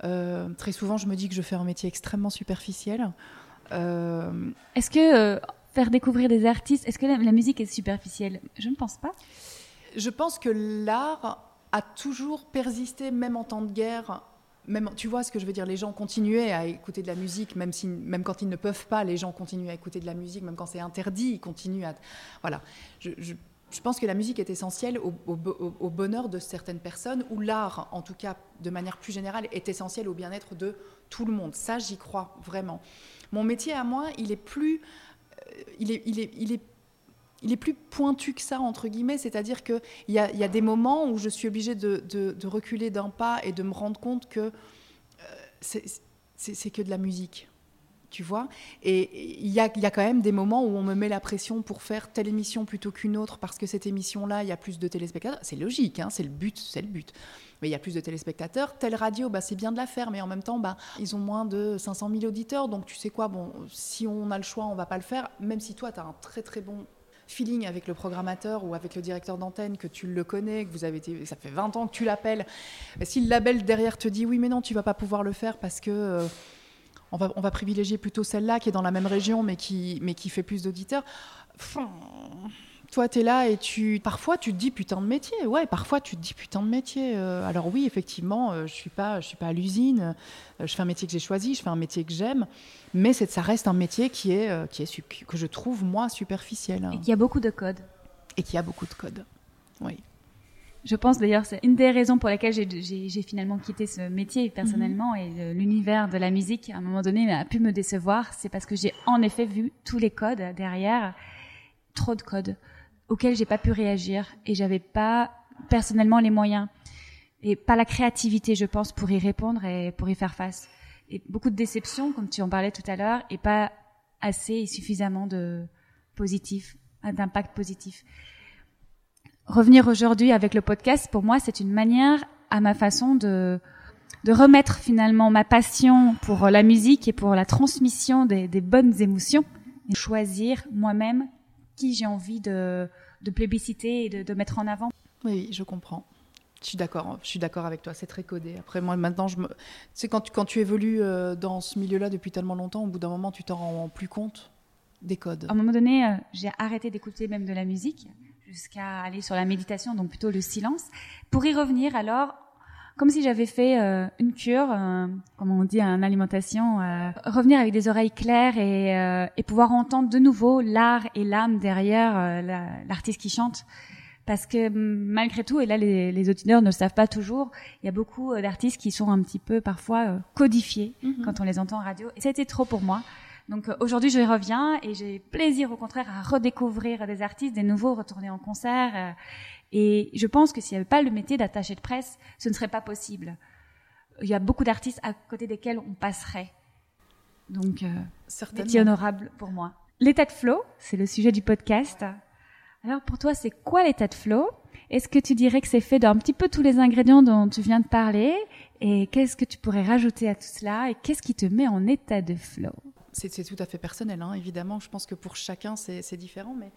Euh, très souvent, je me dis que je fais un métier extrêmement superficiel. Euh, est-ce que faire découvrir des artistes, est-ce que la, musique est superficielle? Je ne pense pas. Je pense que l'art a toujours persisté, même en temps de guerre. Même, tu vois ce que je veux dire Les gens continuaient à écouter de la musique, même, si, même quand ils ne peuvent pas, les gens continuent à écouter de la musique, même quand c'est interdit, ils continuent. Voilà. Je, pense que la musique est essentielle au, bonheur de certaines personnes, ou l'art, en tout cas de manière plus générale, est essentiel au bien-être de tout le monde. Ça, j'y crois vraiment. Mon métier à moi, il est plus, il est, plus pointu que ça, entre guillemets, c'est-à-dire qu'il y a, y a des moments où je suis obligée de, de, reculer d'un pas et de me rendre compte que euh, c'est que de la musique tu vois. Et il y a, quand même des moments où on me met la pression pour faire telle émission plutôt qu'une autre parce que cette émission-là, il y a plus de téléspectateurs. C'est logique, hein, c'est le but, c'est le but. Mais il y a plus de téléspectateurs. Telle radio, bah, c'est bien de la faire, mais en même temps, bah, ils ont moins de 500 000 auditeurs. Donc tu sais quoi, bon, si on a le choix, on va pas le faire. Même si toi, tu as un très très bon feeling avec le programmateur ou avec le directeur d'antenne, que tu le connais, que vous avez été, ça fait 20 ans que tu l'appelles. Si le label derrière te dit oui, mais non, tu vas pas pouvoir le faire parce que euh, on va, privilégier plutôt celle-là qui est dans la même région mais qui, mais qui fait plus d'auditeurs. toi, tu es là et tu, parfois tu te dis putain de métier. Ouais, parfois tu te dis putain de métier. Euh, alors oui, effectivement, euh, je suis pas, je suis pas à l'usine. Euh, je fais un métier que j'ai choisi, je fais un métier que j'aime, mais ça reste un métier qui est, qui est que je trouve moi superficiel. Et qui a beaucoup de codes. Et qui a beaucoup de codes. Oui. Je pense d'ailleurs, c'est une des raisons pour lesquelles j'ai finalement quitté ce métier personnellement et l'univers de la musique à un moment donné a pu me décevoir. C'est parce que j'ai en effet vu tous les codes derrière, trop de codes auxquels j'ai pas pu réagir et j'avais pas personnellement les moyens et pas la créativité, je pense, pour y répondre et pour y faire face. Et beaucoup de déceptions, comme tu en parlais tout à l'heure, et pas assez et suffisamment de positif, d'impact positif revenir aujourd'hui avec le podcast, pour moi, c'est une manière à ma façon de, de remettre finalement ma passion pour la musique et pour la transmission des, des bonnes émotions et choisir moi-même qui j'ai envie de, de plébisciter et de, de, mettre en avant. Oui, je comprends. Je suis d'accord, je suis d'accord avec toi, c'est très codé. Après, moi, maintenant, je me... tu sais, quand tu, quand tu évolues euh, dans ce milieu-là depuis tellement longtemps, au bout d'un moment, tu t'en rends plus compte des codes. À un moment donné, euh, j'ai arrêté d'écouter même de la musique jusqu'à aller sur la méditation, donc plutôt le silence, pour y revenir alors comme si j'avais fait euh, une cure, euh, comme on dit en alimentation, euh, revenir avec des oreilles claires et, et pouvoir entendre de nouveau l'art et l'âme derrière l'artiste qui chante. Parce que malgré tout, et là les, les, auditeurs ne le savent pas toujours, il y a beaucoup d'artistes qui sont un petit peu parfois codifiés mm-hmm. quand on les entend en radio. Et c'était trop pour moi. Donc euh, aujourd'hui, je reviens et j'ai plaisir au contraire à redécouvrir des artistes, des nouveaux, retourner en concert. Euh, et je pense que s'il n'y avait pas le métier d'attaché de presse, ce ne serait pas possible. Il y a beaucoup d'artistes à côté desquels on passerait. Donc, euh, métier honorable pour moi. L'état de flow, c'est le sujet du podcast. Alors pour toi, c'est quoi l'état de flow? Est-ce que tu dirais que c'est fait d'un petit peu tous les ingrédients dont tu viens de parler? Et qu'est-ce que tu pourrais rajouter à tout cela? Et qu'est-ce qui te met en état de flow? C'est tout à fait personnel, hein, évidemment. Je pense que pour chacun, c'est différent. Mais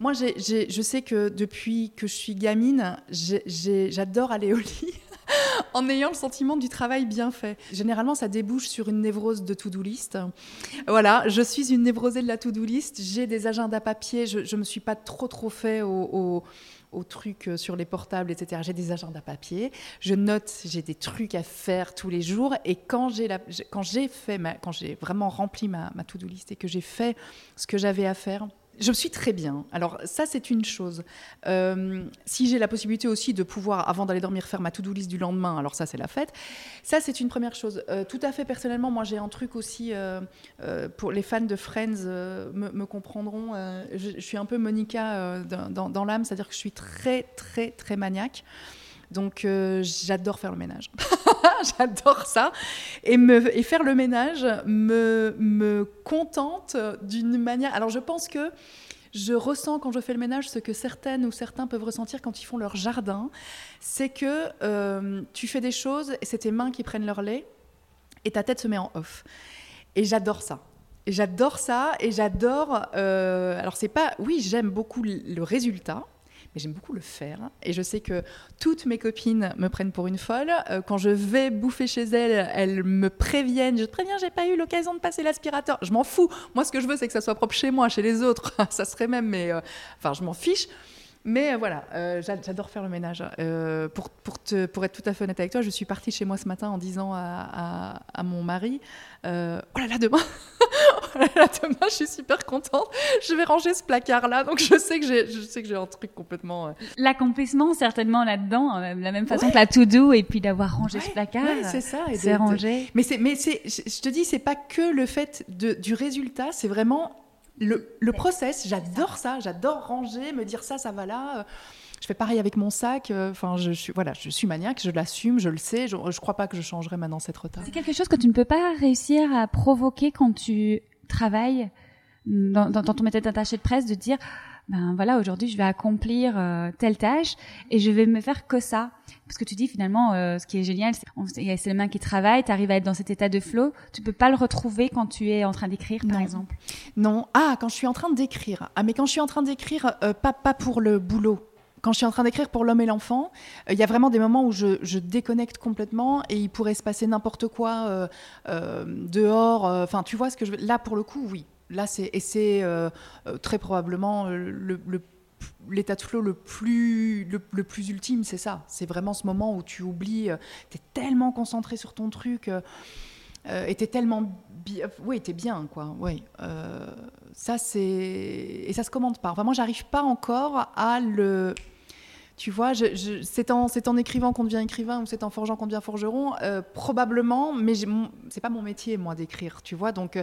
moi, je sais que depuis que je suis gamine, j'adore aller au lit en ayant le sentiment du travail bien fait. Généralement, ça débouche sur une névrose de to-do list. Voilà, je suis une névrosée de la to-do list. J'ai des agendas papier. Je ne me suis pas trop, trop fait au, trucs sur les portables, etc. J'ai des agendas papier. Je note, j'ai des trucs à faire tous les jours. Et quand j'ai quand j'ai vraiment rempli ma, ma to-do list et que j'ai fait ce que j'avais à faire, je suis très bien. Alors ça, c'est une chose. Euh, si j'ai la possibilité aussi de pouvoir, avant d'aller dormir, faire ma to-do list du lendemain, alors ça, c'est la fête. Ça, c'est une première chose. Euh, tout à fait personnellement, moi, j'ai un truc aussi, euh, pour les fans de Friends me, comprendront, je, suis un peu Monica dans, dans l'âme, c'est-à-dire que je suis très, très, très maniaque. Donc euh, j'adore faire le ménage. j'adore ça. Et, me, et faire le ménage me, me contente d'une manière... Alors je pense que je ressens quand je fais le ménage ce que certaines ou certains peuvent ressentir quand ils font leur jardin. C'est que euh, tu fais des choses et c'est tes mains qui prennent leur lait et ta tête se met en off. Et j'adore ça. J'adore ça et j'adore. Euh, alors c'est pas, oui, j'aime beaucoup le résultat, j'aime beaucoup le faire. Et je sais que toutes mes copines me prennent pour une folle. Euh, quand je vais bouffer chez elles, elles me préviennent. Je te préviens, j'ai pas eu l'occasion de passer l'aspirateur. Je m'en fous. Moi, ce que je veux, c'est que ça soit propre chez moi, chez les autres. ça serait même, mais euh, enfin, je m'en fiche. Mais euh, voilà, j'adore faire le ménage. pour, pour, te, pour, être tout à fait honnête avec toi, je suis partie chez moi ce matin en disant à, à, mon mari Oh là là, demain demain, je suis super contente. Je vais ranger ce placard-là. Donc, je sais que j'ai, je sais que j'ai un truc complètement. Euh, L'accomplissement, certainement, là-dedans, euh, la même façon que la to-do, et puis d'avoir rangé ce placard. c'est ça. C'est rangé. Mais c'est, mais c'est, je te dis, c'est pas que le fait de, du résultat, c'est vraiment le, le process. J'adore ça. J'adore ranger, me dire ça, ça va là. Je fais pareil avec mon sac. Euh, enfin, je suis voilà, je suis maniaque, je l'assume, je le sais. Je, je crois pas que je changerai maintenant cette retard. C'est quelque chose que tu ne peux pas réussir à provoquer quand tu travail dans, ton méthode d'attaché de presse de dire ben voilà aujourd'hui je vais accomplir euh, telle tâche et je vais me faire que ça parce que tu dis finalement euh, ce qui est génial c'est c'est les mains qui travaillent tu arrives à être dans cet état de flow tu peux pas le retrouver quand tu es en train d'écrire par exemple non ah quand je suis en train d'écrire ah mais quand je suis en train d'écrire euh, pas pas pour le boulot quand je suis en train d'écrire pour l'homme et l'enfant, il y a vraiment des moments où je, déconnecte complètement et il pourrait se passer n'importe quoi euh, euh, dehors. Enfin, tu vois ce que je veux. Là, pour le coup, oui. Là, c'est et c'est très probablement le, l'état de flow le plus, le, plus ultime, c'est ça. C'est vraiment ce moment où tu oublies, tu es tellement concentré sur ton truc, euh, et t'es tellement. Oui, t'es bien, quoi. Oui. ça, c'est. Et ça se commande pas. Enfin, moi, j'arrive pas encore à le tu vois, c'est en, écrivant qu'on devient écrivain ou c'est en forgeant qu'on devient forgeron, euh, probablement, mais c'est pas mon métier, moi, d'écrire, tu vois. Donc,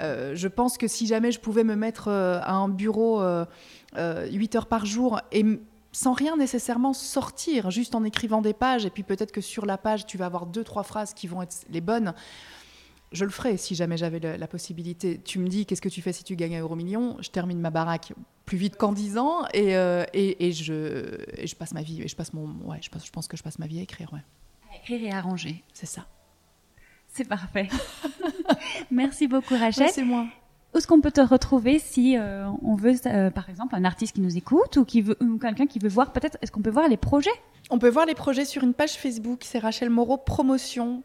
euh, je pense que si jamais je pouvais me mettre euh, à un bureau 8 heures par jour et sans rien nécessairement sortir, juste en écrivant des pages, et puis peut-être que sur la page, tu vas avoir deux, trois phrases qui vont être les bonnes je le ferais si jamais j'avais la, possibilité. Tu me dis, qu'est-ce que tu fais si tu gagnes un euro million? Je termine ma baraque plus vite qu'en 10 ans et, euh, et, et, je, et, je, passe ma vie. Et je, passe mon, ouais, je, pense, je pense que je passe ma vie à écrire. Ouais. À écrire et à ranger. C'est ça. C'est parfait. Merci beaucoup, Rachel. C'est moi. Où est-ce qu'on peut te retrouver si euh, on veut, euh, par exemple, un artiste qui nous écoute ou, qui veut, ou quelqu'un qui veut voir, peut-être, est-ce qu'on peut voir les projets? On peut voir les projets sur une page Facebook, c'est Rachel Moreau Promotion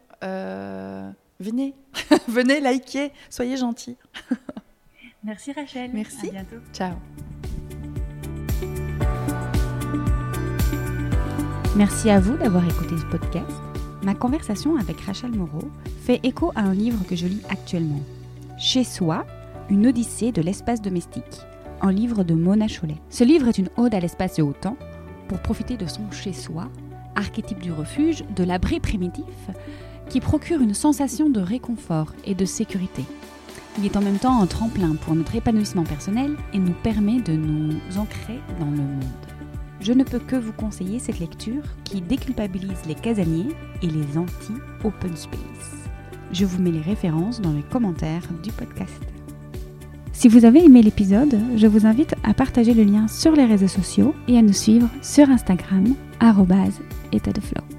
venez, venez liker, soyez gentils. Merci Rachel. Merci. À bientôt. Ciao. Merci à vous d'avoir écouté ce podcast. Ma conversation avec Rachel Moreau fait écho à un livre que je lis actuellement. Chez soi, une odyssée de l'espace domestique, un livre de Mona Cholet. Ce livre est une ode à l'espace et au temps pour profiter de son chez soi, archétype du refuge, de l'abri primitif, qui procure une sensation de réconfort et de sécurité. Il est en même temps un tremplin pour notre épanouissement personnel et nous permet de nous ancrer dans le monde. Je ne peux que vous conseiller cette lecture qui déculpabilise les casaniers et les anti-open space. Je vous mets les références dans les commentaires du podcast. Si vous avez aimé l'épisode, je vous invite à partager le lien sur les réseaux sociaux et à nous suivre sur Instagram, état de.